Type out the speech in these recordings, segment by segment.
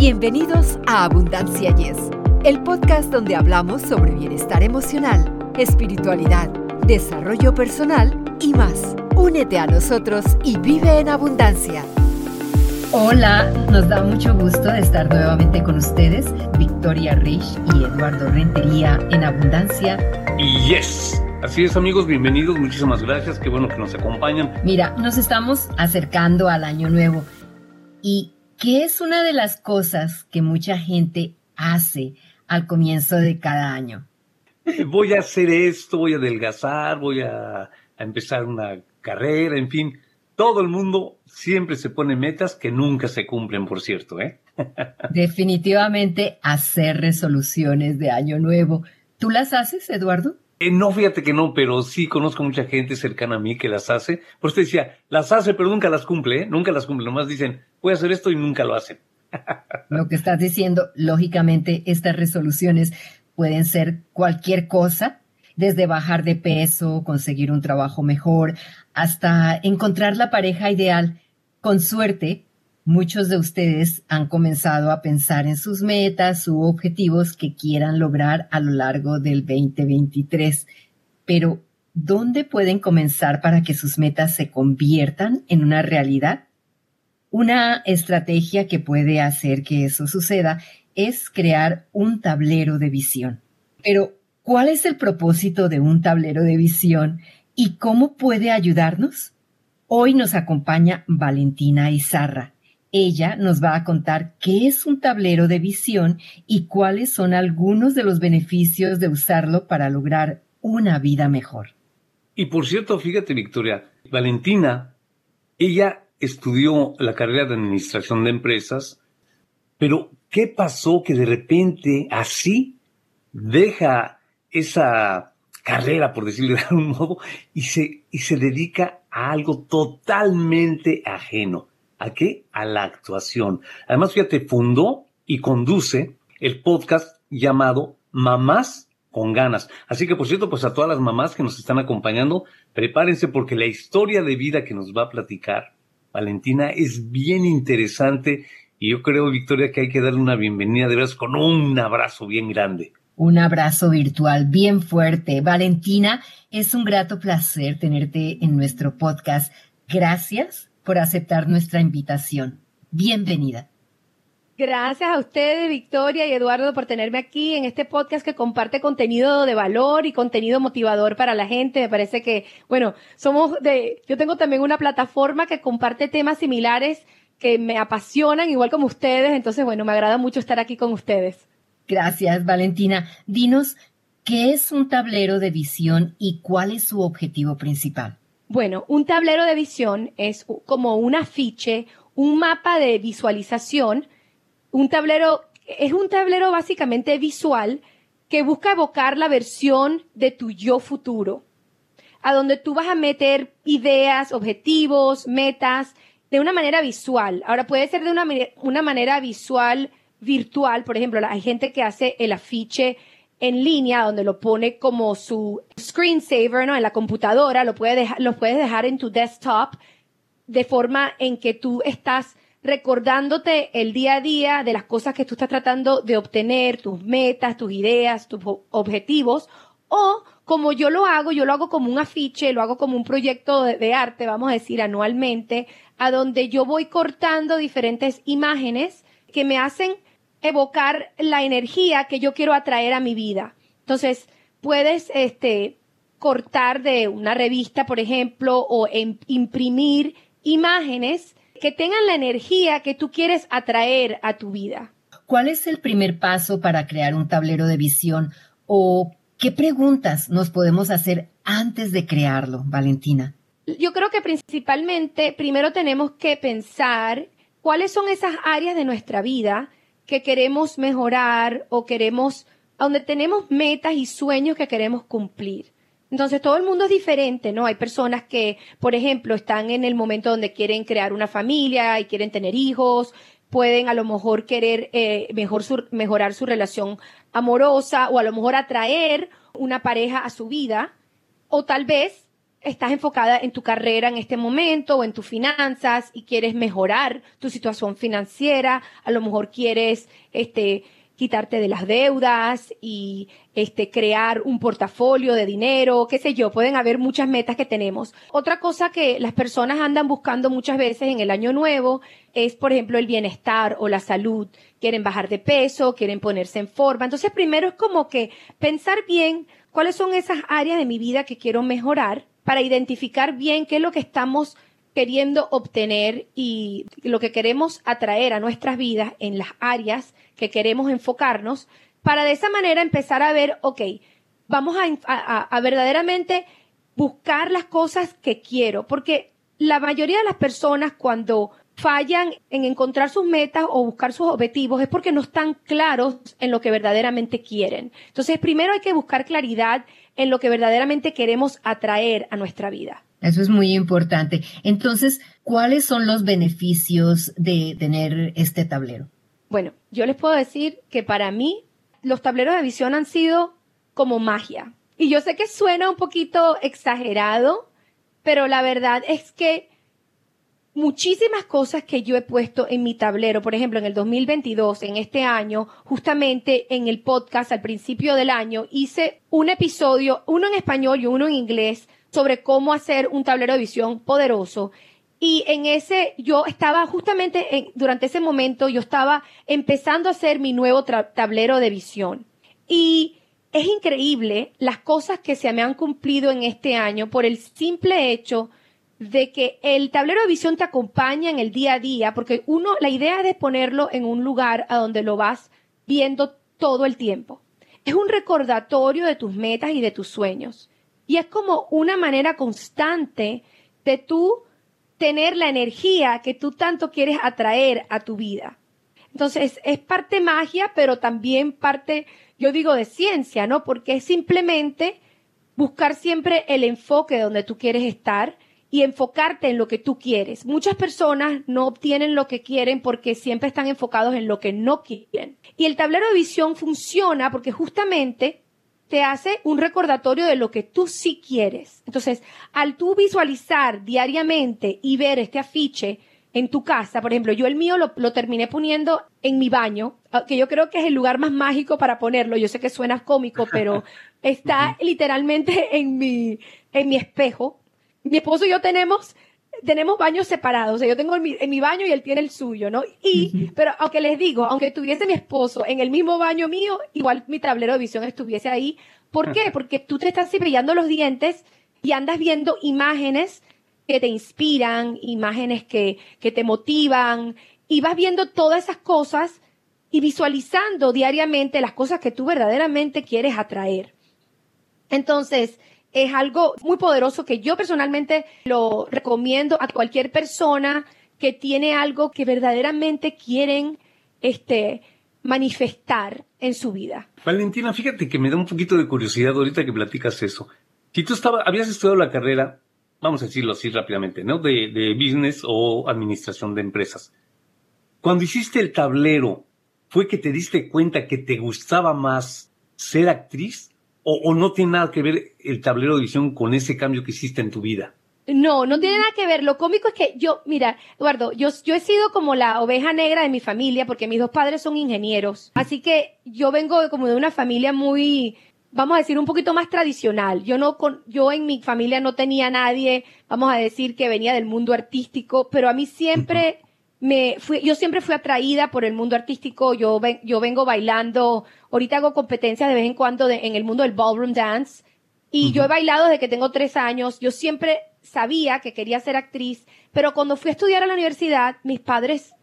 Bienvenidos a Abundancia Yes, el podcast donde hablamos sobre bienestar emocional, espiritualidad, desarrollo personal y más. Únete a nosotros y vive en abundancia. Hola, nos da mucho gusto de estar nuevamente con ustedes, Victoria Rich y Eduardo Rentería en Abundancia. Y yes, Así es amigos, bienvenidos, muchísimas gracias, qué bueno que nos acompañan. Mira, nos estamos acercando al año nuevo y ¿Qué es una de las cosas que mucha gente hace al comienzo de cada año? Voy a hacer esto, voy a adelgazar, voy a, empezar una carrera, en fin. Todo el mundo siempre se pone metas que nunca se cumplen, por cierto, ¿eh? Definitivamente hacer resoluciones de año nuevo. ¿Tú las haces, Eduardo? Eh, no, fíjate que no, pero sí conozco mucha gente cercana a mí que las hace. Por eso decía, las hace, pero nunca las cumple, ¿eh? Nunca las cumple. Nomás dicen, voy a hacer esto y nunca lo hacen. Lo que estás diciendo, lógicamente, estas resoluciones pueden ser cualquier cosa, desde bajar de peso, conseguir un trabajo mejor, hasta encontrar la pareja ideal. Con suerte, Muchos de ustedes han comenzado a pensar en sus metas u objetivos que quieran lograr a lo largo del 2023, pero ¿dónde pueden comenzar para que sus metas se conviertan en una realidad? Una estrategia que puede hacer que eso suceda es crear un tablero de visión. Pero, ¿cuál es el propósito de un tablero de visión y cómo puede ayudarnos? Hoy nos acompaña Valentina Izarra ella nos va a contar qué es un tablero de visión y cuáles son algunos de los beneficios de usarlo para lograr una vida mejor. Y por cierto, fíjate Victoria, Valentina, ella estudió la carrera de administración de empresas, pero ¿qué pasó que de repente así deja esa carrera, por decirlo de algún modo, y se, y se dedica a algo totalmente ajeno? ¿A qué? A la actuación. Además, fíjate, fundó y conduce el podcast llamado Mamás con ganas. Así que, por cierto, pues a todas las mamás que nos están acompañando, prepárense porque la historia de vida que nos va a platicar Valentina es bien interesante y yo creo, Victoria, que hay que darle una bienvenida de veras con un abrazo bien grande. Un abrazo virtual bien fuerte. Valentina, es un grato placer tenerte en nuestro podcast. Gracias por aceptar nuestra invitación. Bienvenida. Gracias a ustedes, Victoria y Eduardo, por tenerme aquí en este podcast que comparte contenido de valor y contenido motivador para la gente. Me parece que, bueno, somos de, yo tengo también una plataforma que comparte temas similares que me apasionan, igual como ustedes. Entonces, bueno, me agrada mucho estar aquí con ustedes. Gracias, Valentina. Dinos, ¿qué es un tablero de visión y cuál es su objetivo principal? Bueno, un tablero de visión es como un afiche, un mapa de visualización. Un tablero es un tablero básicamente visual que busca evocar la versión de tu yo futuro, a donde tú vas a meter ideas, objetivos, metas, de una manera visual. Ahora puede ser de una, una manera visual virtual, por ejemplo, hay gente que hace el afiche en línea donde lo pone como su screensaver, ¿no? En la computadora, lo, puede dejar, lo puedes dejar en tu desktop de forma en que tú estás recordándote el día a día de las cosas que tú estás tratando de obtener, tus metas, tus ideas, tus objetivos, o como yo lo hago, yo lo hago como un afiche, lo hago como un proyecto de, de arte, vamos a decir, anualmente, a donde yo voy cortando diferentes imágenes que me hacen evocar la energía que yo quiero atraer a mi vida. Entonces, puedes este, cortar de una revista, por ejemplo, o imprimir imágenes que tengan la energía que tú quieres atraer a tu vida. ¿Cuál es el primer paso para crear un tablero de visión o qué preguntas nos podemos hacer antes de crearlo, Valentina? Yo creo que principalmente primero tenemos que pensar cuáles son esas áreas de nuestra vida que queremos mejorar o queremos, donde tenemos metas y sueños que queremos cumplir. Entonces todo el mundo es diferente, ¿no? Hay personas que, por ejemplo, están en el momento donde quieren crear una familia y quieren tener hijos, pueden a lo mejor querer eh, mejor mejorar su relación amorosa o a lo mejor atraer una pareja a su vida, o tal vez estás enfocada en tu carrera en este momento o en tus finanzas y quieres mejorar tu situación financiera, a lo mejor quieres este quitarte de las deudas y este crear un portafolio de dinero, qué sé yo, pueden haber muchas metas que tenemos. Otra cosa que las personas andan buscando muchas veces en el año nuevo es, por ejemplo, el bienestar o la salud. Quieren bajar de peso, quieren ponerse en forma. Entonces, primero es como que pensar bien cuáles son esas áreas de mi vida que quiero mejorar para identificar bien qué es lo que estamos queriendo obtener y lo que queremos atraer a nuestras vidas en las áreas que queremos enfocarnos, para de esa manera empezar a ver, ok, vamos a, verdaderamente buscar las cosas que quiero, porque la mayoría de las personas cuando fallan en encontrar sus metas o buscar sus objetivos es porque no están claros en lo que verdaderamente quieren. Entonces, primero hay que buscar claridad en lo que verdaderamente queremos atraer a nuestra vida. Eso es muy importante. Entonces, ¿cuáles son los beneficios de tener este tablero? Bueno, yo les puedo decir que para mí los tableros de visión han sido como magia. Y yo sé que suena un poquito exagerado, pero la verdad es que muchísimas cosas que yo he puesto en mi tablero, por ejemplo, en el 2022, en este año, justamente en el podcast al principio del año, hice un episodio, uno en español y uno en inglés, sobre cómo hacer un tablero de visión poderoso. Y en ese, yo estaba justamente durante ese momento, yo estaba empezando a hacer mi nuevo tablero de visión. Y es increíble las cosas que se me han cumplido en este año por el simple hecho de que el tablero de visión te acompaña en el día a día, porque uno, la idea es de ponerlo en un lugar a donde lo vas viendo todo el tiempo. Es un recordatorio de tus metas y de tus sueños. Y es como una manera constante de tú tener la energía que tú tanto quieres atraer a tu vida. Entonces, es parte magia, pero también parte, yo digo, de ciencia, ¿no? Porque es simplemente buscar siempre el enfoque donde tú quieres estar y enfocarte en lo que tú quieres. Muchas personas no obtienen lo que quieren porque siempre están enfocados en lo que no quieren. Y el tablero de visión funciona porque justamente te hace un recordatorio de lo que tú sí quieres. Entonces, al tú visualizar diariamente y ver este afiche en tu casa, por ejemplo, yo el mío lo, terminé poniendo en mi baño, que yo creo que es el lugar más mágico para ponerlo. Yo sé que suena cómico, pero está literalmente en mi, en mi espejo. Mi esposo y yo tenemos tenemos baños separados. O sea, yo tengo en mi, en mi, baño y él tiene el suyo, ¿no? Y, pero aunque les digo, aunque tuviese mi esposo en el mismo baño mío, igual mi tablero de visión estuviese ahí. ¿Por qué? Porque tú te estás brillando los dientes y andas viendo imágenes que te inspiran, imágenes que, que te motivan, y vas viendo todas esas cosas y visualizando diariamente las cosas que tú verdaderamente quieres atraer. Entonces, es algo muy poderoso que yo personalmente lo recomiendo a cualquier persona que tiene algo que verdaderamente quieren este manifestar en su vida. Valentina, fíjate que me da un poquito de curiosidad ahorita que platicas eso. Si tú estabas, habías estudiado la carrera, vamos a decirlo así rápidamente, ¿no? De business o administración de empresas. Cuando hiciste el tablero, ¿fue que te diste cuenta que te gustaba más ser actriz o, no tiene nada que ver el tablero de visión con ese cambio que hiciste en tu vida? No, no tiene nada que ver. Lo cómico es que yo, mira, Eduardo, yo, yo he sido como la oveja negra de mi familia porque mis dos padres son ingenieros. Así que yo vengo como de una familia muy, vamos a decir, un poquito más tradicional. Yo no, yo en mi familia no tenía nadie, vamos a decir, que venía del mundo artístico, pero a mí siempre me fui, yo siempre fui atraída por el mundo artístico. Yo, yo vengo bailando Ahorita hago competencias de vez en cuando en el mundo del ballroom dance. Y yo he bailado desde que tengo tres años. Yo siempre sabía que quería ser actriz, pero cuando fui a estudiar a la universidad, mis padres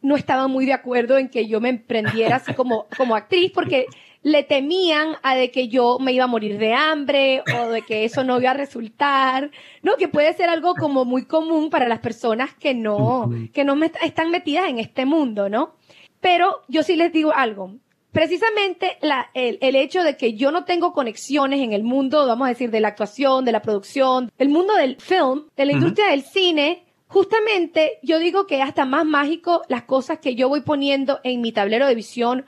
no estaban muy de acuerdo en que yo me emprendiera así como, como actriz porque le temían a de que yo me iba a morir de hambre o de que eso no iba a resultar, ¿no? Que puede ser algo como muy común para las personas que no, que no están metidas en este mundo, ¿no? Pero yo sí les digo algo, precisamente el, hecho de que yo no tengo conexiones en el mundo, vamos a decir, de la actuación, de la producción, del mundo del film, de la industria del cine, justamente yo digo que es hasta más mágico las cosas que yo voy poniendo en mi tablero de visión,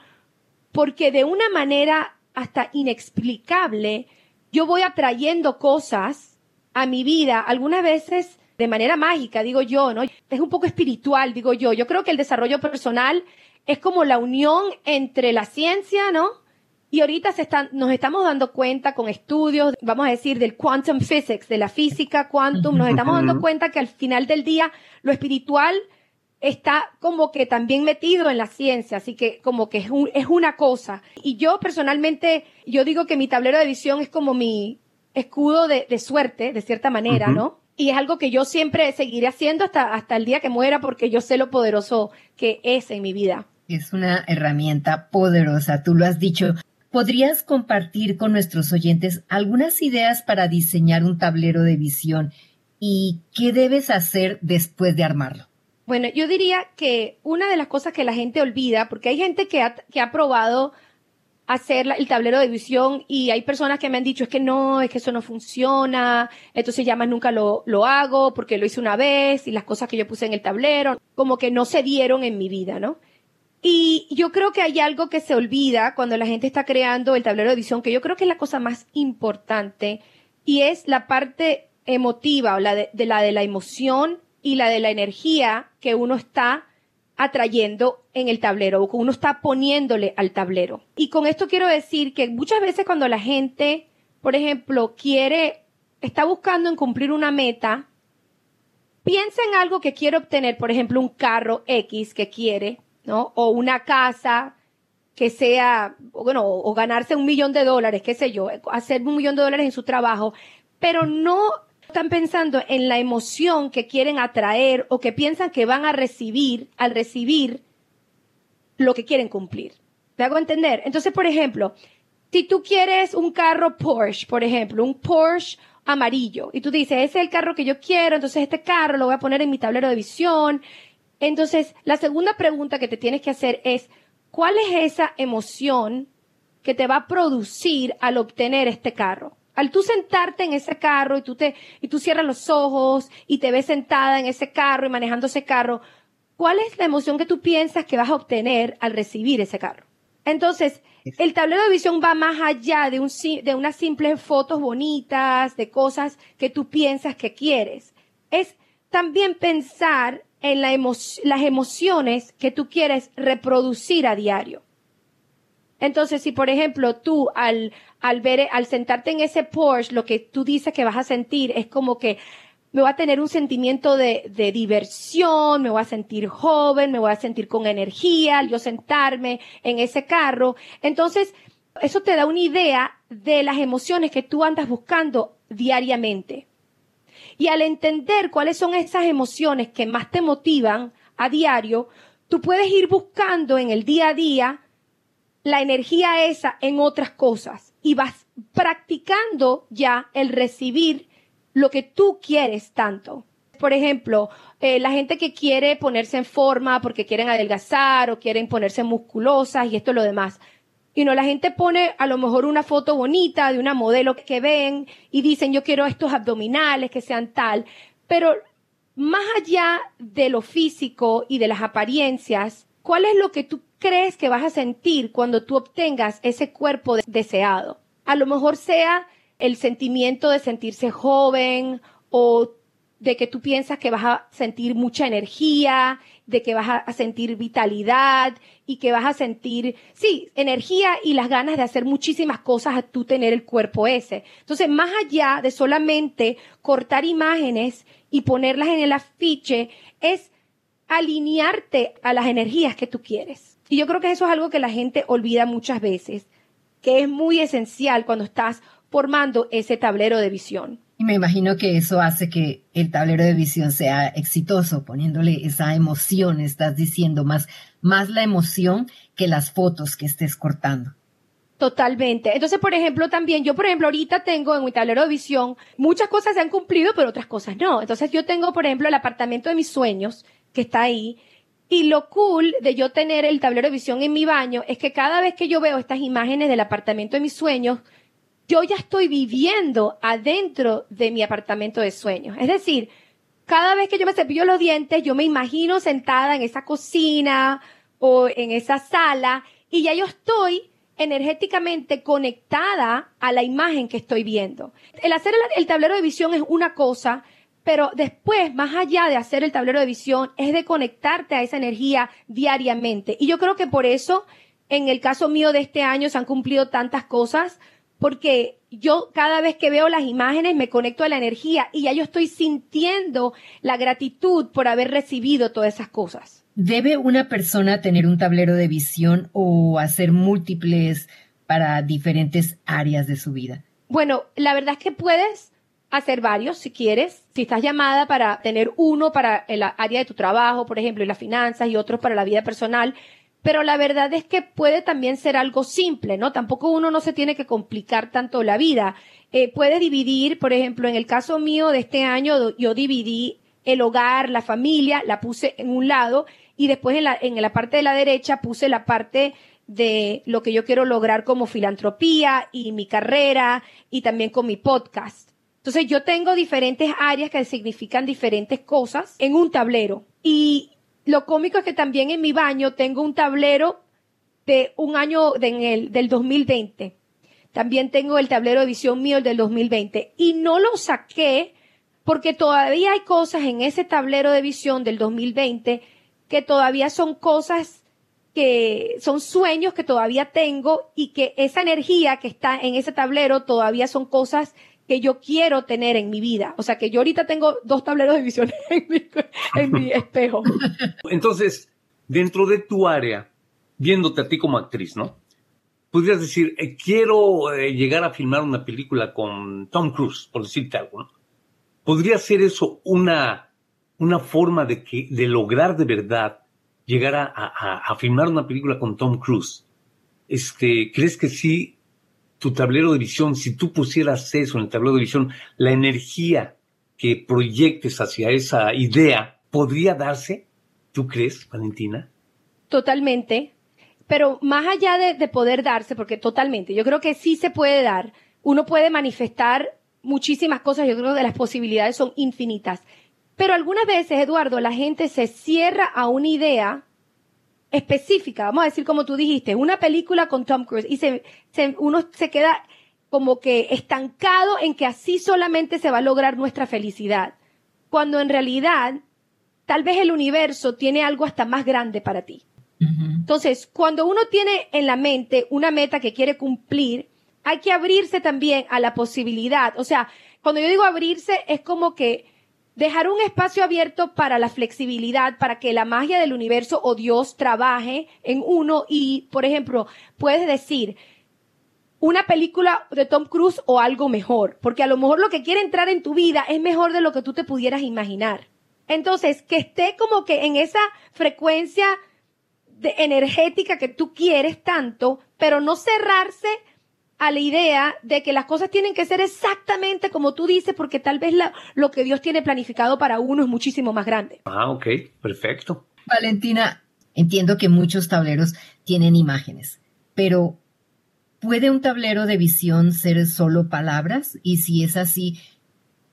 porque de una manera hasta inexplicable, yo voy atrayendo cosas a mi vida, algunas veces de manera mágica, digo yo, ¿no? Es un poco espiritual, digo yo. Yo creo que el desarrollo personal es como la unión entre la ciencia, ¿no? Y ahorita se están, nos estamos dando cuenta con estudios, vamos a decir, del quantum physics, de la física quantum, nos estamos dando cuenta que al final del día lo espiritual está como que también metido en la ciencia, así que como que es, es una cosa. Y yo personalmente, yo digo que mi tablero de visión es como mi escudo de, suerte, de cierta manera, ¿no? Y es algo que yo siempre seguiré haciendo hasta, hasta el día que muera porque yo sé lo poderoso que es en mi vida. Es una herramienta poderosa, tú lo has dicho. ¿Podrías compartir con nuestros oyentes algunas ideas para diseñar un tablero de visión y qué debes hacer después de armarlo? Bueno, yo diría que una de las cosas que la gente olvida, porque hay gente que ha, que ha probado hacer el tablero de visión y hay personas que me han dicho es que no, es que eso no funciona, entonces ya más nunca lo, lo hago porque lo hice una vez y las cosas que yo puse en el tablero como que no se dieron en mi vida, ¿no? Y yo creo que hay algo que se olvida cuando la gente está creando el tablero de visión, que yo creo que es la cosa más importante, y es la parte emotiva, o la de, la de la emoción y la de la energía que uno está atrayendo en el tablero, o que uno está poniéndole al tablero. Y con esto quiero decir que muchas veces cuando la gente, por ejemplo, quiere, está buscando en cumplir una meta, piensa en algo que quiere obtener, por ejemplo, un carro X que quiere, ¿no? O una casa que sea, bueno, o ganarse un millón de dólares, qué sé yo, hacer un millón de dólares en su trabajo, pero no están pensando en la emoción que quieren atraer o que piensan que van a recibir al recibir lo que quieren cumplir. ¿Me hago entender? Entonces, por ejemplo, si tú quieres un carro Porsche, por ejemplo, un Porsche amarillo, y tú dices, ese es el carro que yo quiero, entonces este carro lo voy a poner en mi tablero de visión, entonces, la segunda pregunta que te tienes que hacer es, ¿cuál es esa emoción que te va a producir al obtener este carro? Al tú sentarte en ese carro y tú te, y tú cierras los ojos y te ves sentada en ese carro y manejando ese carro, ¿cuál es la emoción que tú piensas que vas a obtener al recibir ese carro? Entonces, el tablero de visión va más allá de, un, de unas simples fotos bonitas, de cosas que tú piensas que quieres. Es también pensar en las emociones que tú quieres reproducir a diario. Entonces, si por ejemplo tú al, al ver, al sentarte en ese Porsche, lo que tú dices que vas a sentir es como que me voy a tener un sentimiento de, de diversión, me voy a sentir joven, me voy a sentir con energía al yo sentarme en ese carro. Entonces, eso te da una idea de las emociones que tú andas buscando diariamente. Y al entender cuáles son esas emociones que más te motivan a diario, tú puedes ir buscando en el día a día la energía esa en otras cosas y vas practicando ya el recibir lo que tú quieres tanto. Por ejemplo, eh, la gente que quiere ponerse en forma porque quieren adelgazar o quieren ponerse musculosas y esto es lo demás. Y no, la gente pone a lo mejor una foto bonita de una modelo que ven y dicen yo quiero estos abdominales que sean tal, pero más allá de lo físico y de las apariencias, ¿cuál es lo que tú crees que vas a sentir cuando tú obtengas ese cuerpo deseado? A lo mejor sea el sentimiento de sentirse joven o de que tú piensas que vas a sentir mucha energía, de que vas a sentir vitalidad y que vas a sentir, sí, energía y las ganas de hacer muchísimas cosas a tú tener el cuerpo ese. Entonces, más allá de solamente cortar imágenes y ponerlas en el afiche, es alinearte a las energías que tú quieres. Y yo creo que eso es algo que la gente olvida muchas veces, que es muy esencial cuando estás formando ese tablero de visión. Y me imagino que eso hace que el tablero de visión sea exitoso, poniéndole esa emoción, estás diciendo más, más la emoción que las fotos que estés cortando. Totalmente. Entonces, por ejemplo, también yo, por ejemplo, ahorita tengo en mi tablero de visión, muchas cosas se han cumplido, pero otras cosas no. Entonces, yo tengo, por ejemplo, el apartamento de mis sueños, que está ahí, y lo cool de yo tener el tablero de visión en mi baño es que cada vez que yo veo estas imágenes del apartamento de mis sueños, yo ya estoy viviendo adentro de mi apartamento de sueños. Es decir, cada vez que yo me cepillo los dientes, yo me imagino sentada en esa cocina o en esa sala y ya yo estoy energéticamente conectada a la imagen que estoy viendo. El hacer el, tablero de visión es una cosa, pero después, más allá de hacer el tablero de visión, es de conectarte a esa energía diariamente. Y yo creo que por eso, en el caso mío de este año, se han cumplido tantas cosas, porque yo cada vez que veo las imágenes me conecto a la energía y ya yo estoy sintiendo la gratitud por haber recibido todas esas cosas. ¿Debe una persona tener un tablero de visión o hacer múltiples para diferentes áreas de su vida? Bueno, la verdad es que puedes hacer varios si quieres. Si estás llamada para tener uno para el área de tu trabajo, por ejemplo, y las finanzas y otros para la vida personal. Pero la verdad es que puede también ser algo simple, ¿no? Tampoco uno no se tiene que complicar tanto la vida. Eh, puede dividir, por ejemplo, en el caso mío de este año, yo dividí el hogar, la familia, la puse en un lado y después en la, en la parte de la derecha puse la parte de lo que yo quiero lograr como filantropía y mi carrera y también con mi podcast. Entonces yo tengo diferentes áreas que significan diferentes cosas en un tablero. Y lo cómico es que también en mi baño tengo un tablero de un año de, el, del 2020. También tengo el tablero de visión mío del 2020. Y no lo saqué porque todavía hay cosas en ese tablero de visión del 2020 que todavía son cosas que son sueños que todavía tengo y que esa energía que está en ese tablero todavía son cosas que yo quiero tener en mi vida. O sea que yo ahorita tengo dos tableros de visión en mi, espejo. Entonces, dentro de tu área, viéndote a ti como actriz, ¿no? Podrías decir, eh, quiero eh, llegar a filmar una película con Tom Cruise, por decirte algo, ¿no? ¿Podría ser eso una una forma de, que, de lograr de verdad llegar a, a, filmar una película con Tom Cruise. Este, ¿Crees que sí tu tablero de visión, si tú pusieras eso en el tablero de visión, la energía que proyectes hacia esa idea, ¿podría darse? ¿Tú crees, Valentina? Totalmente. Pero más allá de, de poder darse, porque totalmente, yo creo que sí se puede dar. Uno puede manifestar muchísimas cosas, yo creo que las posibilidades son infinitas. Pero algunas veces, Eduardo, la gente se cierra a una idea específica, vamos a decir como tú dijiste, una película con Tom Cruise y se, uno se queda como que estancado en que así solamente se va a lograr nuestra felicidad, cuando en realidad tal vez el universo tiene algo hasta más grande para ti. Entonces, cuando uno tiene en la mente una meta que quiere cumplir, hay que abrirse también a la posibilidad. O sea, cuando yo digo abrirse, es como que Dejar un espacio abierto para la flexibilidad, para que la magia del universo o Dios trabaje en uno y, por ejemplo, puedes decir, una película de Tom Cruise o algo mejor, porque a lo mejor lo que quiere entrar en tu vida es mejor de lo que tú te pudieras imaginar. Entonces, que esté como que en esa frecuencia de energética que tú quieres tanto, pero no cerrarse a la idea de que las cosas tienen que ser exactamente como tú dices, porque tal vez lo que Dios tiene planificado para uno es muchísimo más grande. Ah, ok, perfecto. Valentina, entiendo que muchos tableros tienen imágenes, pero ¿puede un tablero de visión ser solo palabras? Y si es así,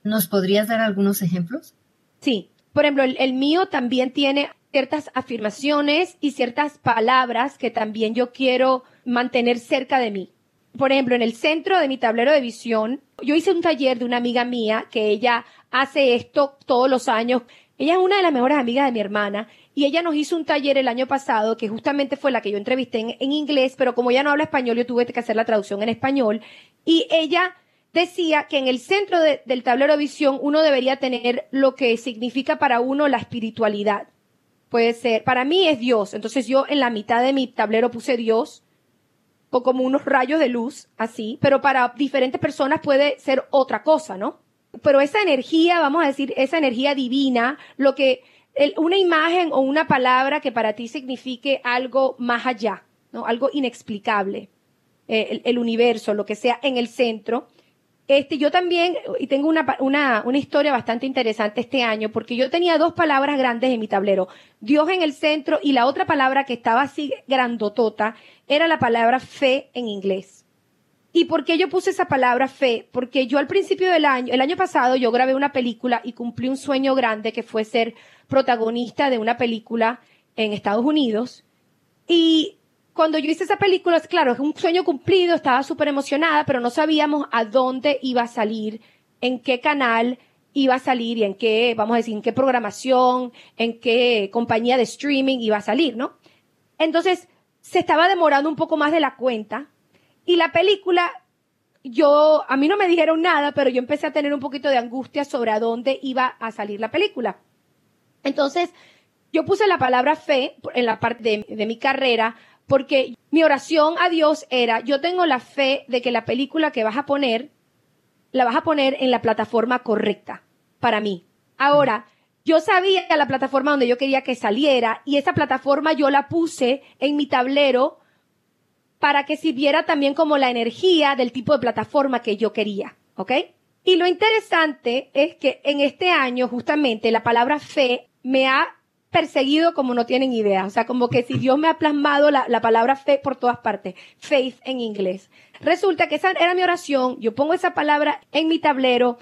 ¿nos podrías dar algunos ejemplos? Sí, por ejemplo, el mío también tiene ciertas afirmaciones y ciertas palabras que también yo quiero mantener cerca de mí por ejemplo, en el centro de mi tablero de visión, yo hice un taller de una amiga mía que ella hace esto todos los años. Ella es una de las mejores amigas de mi hermana y ella nos hizo un taller el año pasado que justamente fue la que yo entrevisté en, inglés, pero como ella no habla español, yo tuve que hacer la traducción en español y ella decía que en el centro del tablero de visión uno debería tener lo que significa para uno la espiritualidad. Puede ser, para mí es Dios, entonces yo en la mitad de mi tablero puse Dios, como unos rayos de luz, así, pero para diferentes personas puede ser otra cosa, ¿no? Pero esa energía, vamos a decir, esa energía divina, lo que, una imagen o una palabra que para ti signifique algo más allá, ¿no? Algo inexplicable, eh, el universo, lo que sea en el centro, este, yo también, y tengo una, una, una historia bastante interesante este año, porque yo tenía dos palabras grandes en mi tablero. Dios en el centro y la otra palabra que estaba así grandotota era la palabra fe en inglés. ¿Y por qué yo puse esa palabra fe? Porque yo al principio del año, el año pasado yo grabé una película y cumplí un sueño grande que fue ser protagonista de una película en Estados Unidos. Y cuando yo hice esa película, claro, es un sueño cumplido, estaba súper emocionada, pero no sabíamos a dónde iba a salir, en qué canal iba a salir y en qué, vamos a decir, en qué programación, en qué compañía de streaming iba a salir, ¿no? Entonces, se estaba demorando un poco más de la cuenta y la película, yo, a mí no me dijeron nada, pero yo empecé a tener un poquito de angustia sobre a dónde iba a salir la película. Entonces, yo puse la palabra fe en la parte de, de mi carrera porque mi oración a Dios era, yo tengo la fe de que la película que vas a poner, la vas a poner en la plataforma correcta para mí. Ahora, yo sabía la plataforma donde yo quería que saliera y esa plataforma yo la puse en mi tablero para que sirviera también como la energía del tipo de plataforma que yo quería, ¿ok? Y lo interesante es que en este año justamente la palabra fe me ha perseguido como no tienen idea. O sea, como que si Dios me ha plasmado la, la, palabra fe por todas partes. Faith en inglés. Resulta que esa era mi oración. Yo pongo esa palabra en mi tablero.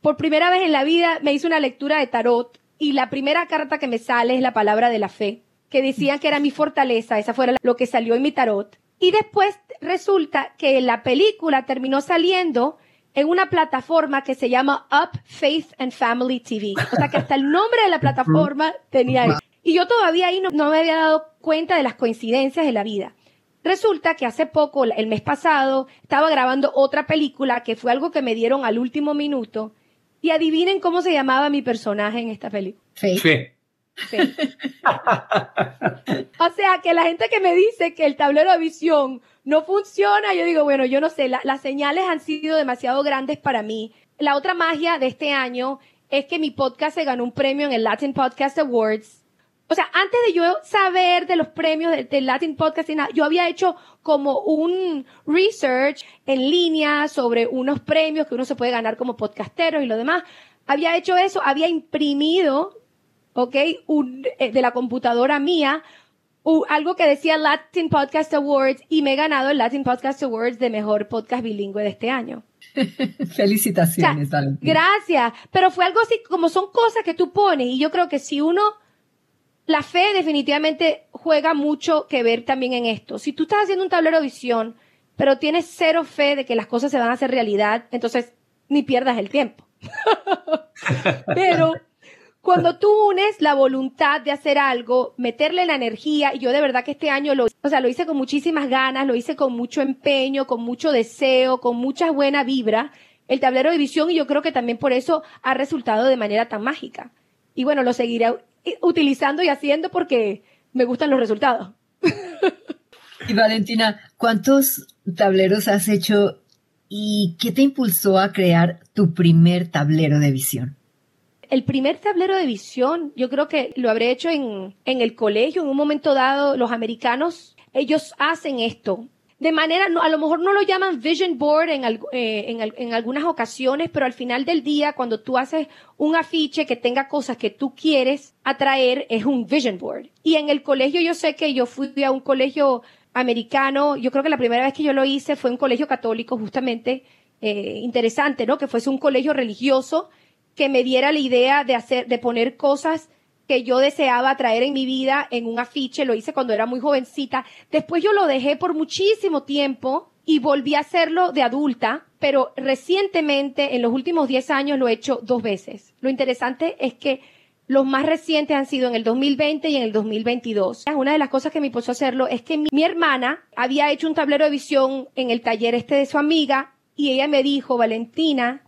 Por primera vez en la vida me hice una lectura de tarot y la primera carta que me sale es la palabra de la fe, que decían que era mi fortaleza. Esa fue lo que salió en mi tarot. Y después resulta que la película terminó saliendo en una plataforma que se llama Up Faith and Family TV. O sea que hasta el nombre de la plataforma tenía ahí. Y yo todavía ahí no, no, me había dado cuenta de las coincidencias de la vida. Resulta que hace poco, el mes pasado, estaba grabando otra película que fue algo que me dieron al último minuto. Y adivinen cómo se llamaba mi personaje en esta película. Faith. Fe. Faith. o sea que la gente que me dice que el tablero de visión no funciona, yo digo, bueno, yo no sé, la, las señales han sido demasiado grandes para mí. La otra magia de este año es que mi podcast se ganó un premio en el Latin Podcast Awards. O sea, antes de yo saber de los premios del de Latin Podcast, yo había hecho como un research en línea sobre unos premios que uno se puede ganar como podcastero y lo demás. Había hecho eso, había imprimido, ok, un, eh, de la computadora mía uh, algo que decía Latin Podcast Awards y me he ganado el Latin Podcast Awards de mejor podcast bilingüe de este año. Felicitaciones, o sea, Gracias. Pero fue algo así, como son cosas que tú pones y yo creo que si uno, la fe definitivamente juega mucho que ver también en esto. Si tú estás haciendo un tablero de visión, pero tienes cero fe de que las cosas se van a hacer realidad, entonces ni pierdas el tiempo. pero cuando tú unes la voluntad de hacer algo, meterle la energía, y yo de verdad que este año lo, o sea, lo hice con muchísimas ganas, lo hice con mucho empeño, con mucho deseo, con mucha buena vibra, el tablero de visión, y yo creo que también por eso ha resultado de manera tan mágica. Y bueno, lo seguiré utilizando y haciendo porque me gustan los resultados. Y Valentina, ¿cuántos tableros has hecho y qué te impulsó a crear tu primer tablero de visión? El primer tablero de visión, yo creo que lo habré hecho en, en el colegio, en un momento dado, los americanos, ellos hacen esto. De manera, a lo mejor no lo llaman vision board en, eh, en, en, algunas ocasiones, pero al final del día, cuando tú haces un afiche que tenga cosas que tú quieres atraer, es un vision board. Y en el colegio yo sé que yo fui a un colegio americano, yo creo que la primera vez que yo lo hice fue un colegio católico, justamente, eh, interesante, ¿no? Que fuese un colegio religioso que me diera la idea de hacer, de poner cosas que yo deseaba traer en mi vida en un afiche, lo hice cuando era muy jovencita. Después yo lo dejé por muchísimo tiempo y volví a hacerlo de adulta, pero recientemente, en los últimos 10 años, lo he hecho dos veces. Lo interesante es que los más recientes han sido en el 2020 y en el 2022. Una de las cosas que me puso a hacerlo es que mi, mi hermana había hecho un tablero de visión en el taller este de su amiga y ella me dijo, Valentina,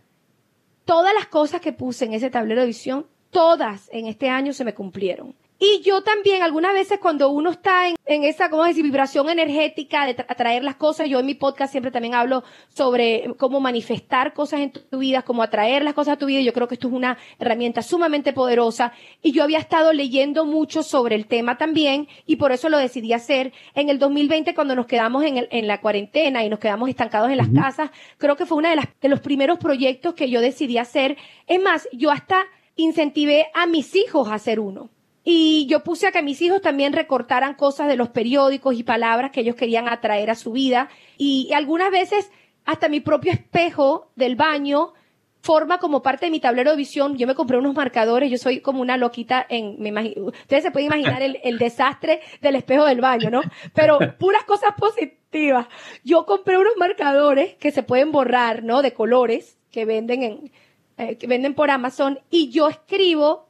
todas las cosas que puse en ese tablero de visión, todas en este año se me cumplieron. Y yo también, algunas veces cuando uno está en, en esa, ¿cómo decir?, vibración energética de atraer las cosas, yo en mi podcast siempre también hablo sobre cómo manifestar cosas en tu vida, cómo atraer las cosas a tu vida. Yo creo que esto es una herramienta sumamente poderosa. Y yo había estado leyendo mucho sobre el tema también y por eso lo decidí hacer. En el 2020, cuando nos quedamos en, el, en la cuarentena y nos quedamos estancados en las uh -huh. casas, creo que fue uno de, las, de los primeros proyectos que yo decidí hacer. Es más, yo hasta incentivé a mis hijos a hacer uno. Y yo puse a que mis hijos también recortaran cosas de los periódicos y palabras que ellos querían atraer a su vida. Y, algunas veces hasta mi propio espejo del baño forma como parte de mi tablero de visión. Yo me compré unos marcadores, yo soy como una loquita en, ustedes se pueden imaginar el, el desastre del espejo del baño, ¿no? Pero puras cosas positivas. Yo compré unos marcadores que se pueden borrar, ¿no? De colores que venden en, eh, que venden por Amazon y yo escribo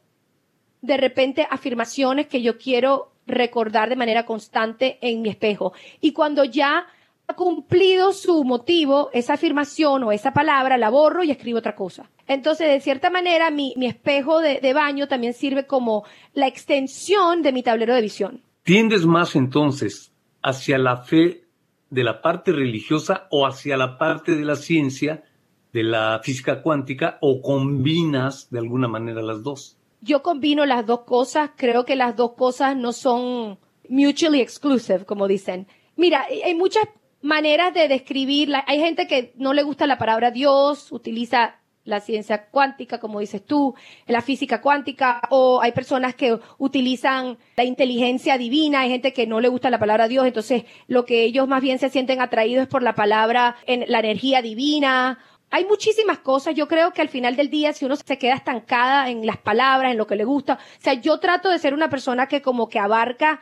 de repente afirmaciones que yo quiero recordar de manera constante en mi espejo. Y cuando ya ha cumplido su motivo, esa afirmación o esa palabra, la borro y escribo otra cosa. Entonces, de cierta manera, mi, mi espejo de, de baño también sirve como la extensión de mi tablero de visión. ¿Tiendes más entonces hacia la fe de la parte religiosa o hacia la parte de la ciencia, de la física cuántica, o combinas de alguna manera las dos? Yo combino las dos cosas. Creo que las dos cosas no son mutually exclusive, como dicen. Mira, hay muchas maneras de describirla. Hay gente que no le gusta la palabra Dios, utiliza la ciencia cuántica, como dices tú, la física cuántica, o hay personas que utilizan la inteligencia divina, hay gente que no le gusta la palabra Dios, entonces lo que ellos más bien se sienten atraídos es por la palabra, en la energía divina. Hay muchísimas cosas, yo creo que al final del día, si uno se queda estancada en las palabras, en lo que le gusta, o sea, yo trato de ser una persona que como que abarca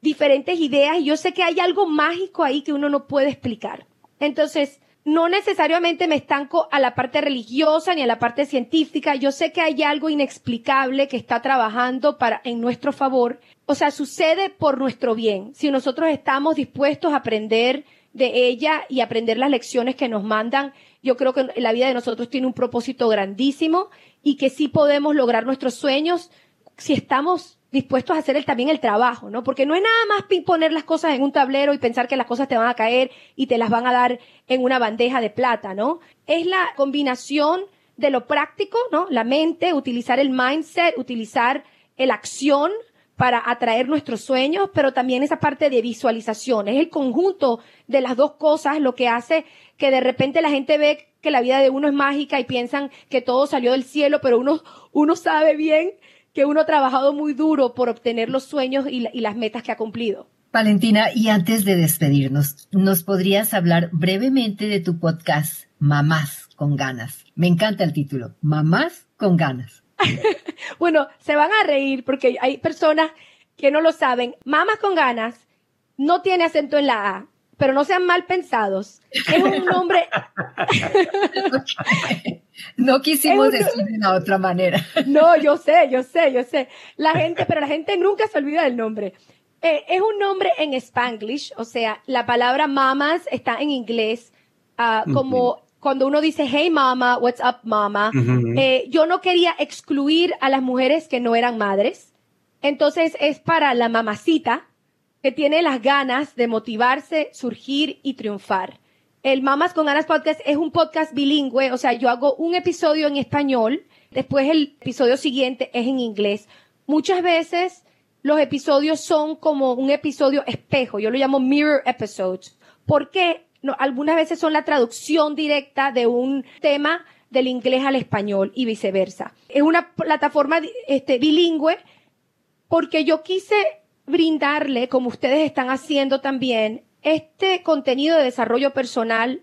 diferentes ideas y yo sé que hay algo mágico ahí que uno no puede explicar. Entonces, no necesariamente me estanco a la parte religiosa ni a la parte científica. Yo sé que hay algo inexplicable que está trabajando para, en nuestro favor. O sea, sucede por nuestro bien. Si nosotros estamos dispuestos a aprender de ella y aprender las lecciones que nos mandan, yo creo que la vida de nosotros tiene un propósito grandísimo y que sí podemos lograr nuestros sueños si estamos dispuestos a hacer el, también el trabajo, ¿no? Porque no es nada más poner las cosas en un tablero y pensar que las cosas te van a caer y te las van a dar en una bandeja de plata, ¿no? Es la combinación de lo práctico, ¿no? La mente, utilizar el mindset, utilizar la acción para atraer nuestros sueños, pero también esa parte de visualización. Es el conjunto de las dos cosas lo que hace que de repente la gente ve que la vida de uno es mágica y piensan que todo salió del cielo, pero uno, uno sabe bien que uno ha trabajado muy duro por obtener los sueños y, y, las metas que ha cumplido. Valentina, y antes de despedirnos, ¿nos podrías hablar brevemente de tu podcast Mamás con ganas? Me encanta el título, Mamás con ganas. bueno, se van a reír porque hay personas que no lo saben. Mamás con ganas no tiene acento en la A, pero no sean mal pensados. Es un nombre. No quisimos decir de una otra manera. No, yo sé, yo sé, yo sé. La gente, pero la gente nunca se olvida del nombre. Eh, es un nombre en Spanglish, o sea, la palabra mamas está en inglés, uh, como cuando uno dice, hey mama, what's up mama. Uh -huh. eh, yo no quería excluir a las mujeres que no eran madres. Entonces es para la mamacita que tiene las ganas de motivarse, surgir y triunfar. El Mamas con Ganas Podcast es un podcast bilingüe, o sea, yo hago un episodio en español, después el episodio siguiente es en inglés. Muchas veces los episodios son como un episodio espejo, yo lo llamo mirror episodes, porque no, algunas veces son la traducción directa de un tema del inglés al español y viceversa. Es una plataforma este, bilingüe porque yo quise brindarle, como ustedes están haciendo también, este contenido de desarrollo personal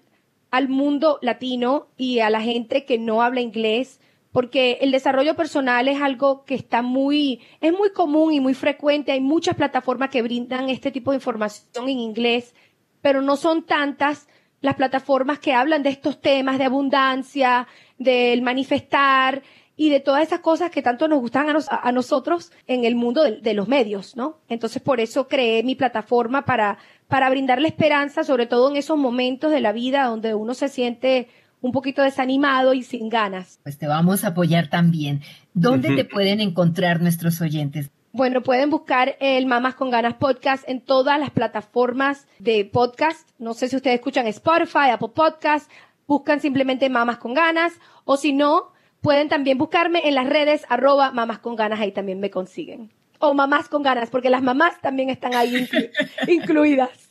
al mundo latino y a la gente que no habla inglés, porque el desarrollo personal es algo que está muy, es muy común y muy frecuente. Hay muchas plataformas que brindan este tipo de información en inglés, pero no son tantas las plataformas que hablan de estos temas de abundancia, del manifestar y de todas esas cosas que tanto nos gustan a, nos, a nosotros en el mundo de, de, los medios, ¿no? Entonces por eso creé mi plataforma para, para brindarle esperanza, sobre todo en esos momentos de la vida donde uno se siente un poquito desanimado y sin ganas. Pues te vamos a apoyar también. ¿Dónde uh -huh. te pueden encontrar nuestros oyentes? Bueno, pueden buscar el Mamas con Ganas podcast en todas las plataformas de podcast. No sé si ustedes escuchan Spotify, Apple Podcast, buscan simplemente Mamas con Ganas o si no, pueden también buscarme en las redes arroba Mamas con Ganas, ahí también me consiguen. O Mamás con Ganas, porque las mamás también están ahí inclu incluidas.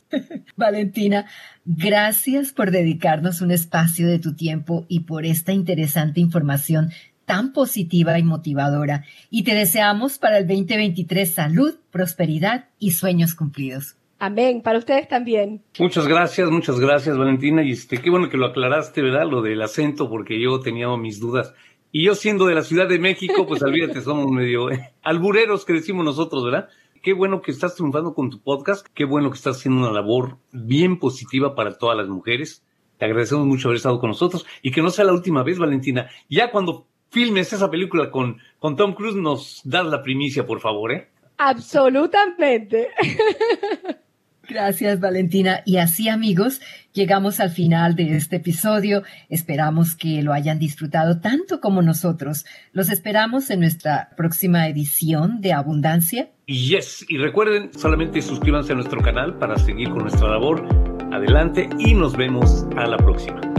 Valentina, gracias por dedicarnos un espacio de tu tiempo y por esta interesante información tan positiva y motivadora. Y te deseamos para el 2023 salud, prosperidad y sueños cumplidos. Amén. Para ustedes también. Muchas gracias, muchas gracias, Valentina. Y este, qué bueno que lo aclaraste, ¿verdad? Lo del acento, porque yo tenía mis dudas. Y yo siendo de la Ciudad de México, pues olvídate, somos medio eh, albureros que decimos nosotros, ¿verdad? Qué bueno que estás triunfando con tu podcast, qué bueno que estás haciendo una labor bien positiva para todas las mujeres. Te agradecemos mucho haber estado con nosotros y que no sea la última vez, Valentina. Ya cuando filmes esa película con, con Tom Cruise, nos das la primicia, por favor, ¿eh? Absolutamente. Gracias, Valentina. Y así, amigos, llegamos al final de este episodio. Esperamos que lo hayan disfrutado tanto como nosotros. Los esperamos en nuestra próxima edición de Abundancia. Yes, y recuerden, solamente suscríbanse a nuestro canal para seguir con nuestra labor. Adelante y nos vemos a la próxima.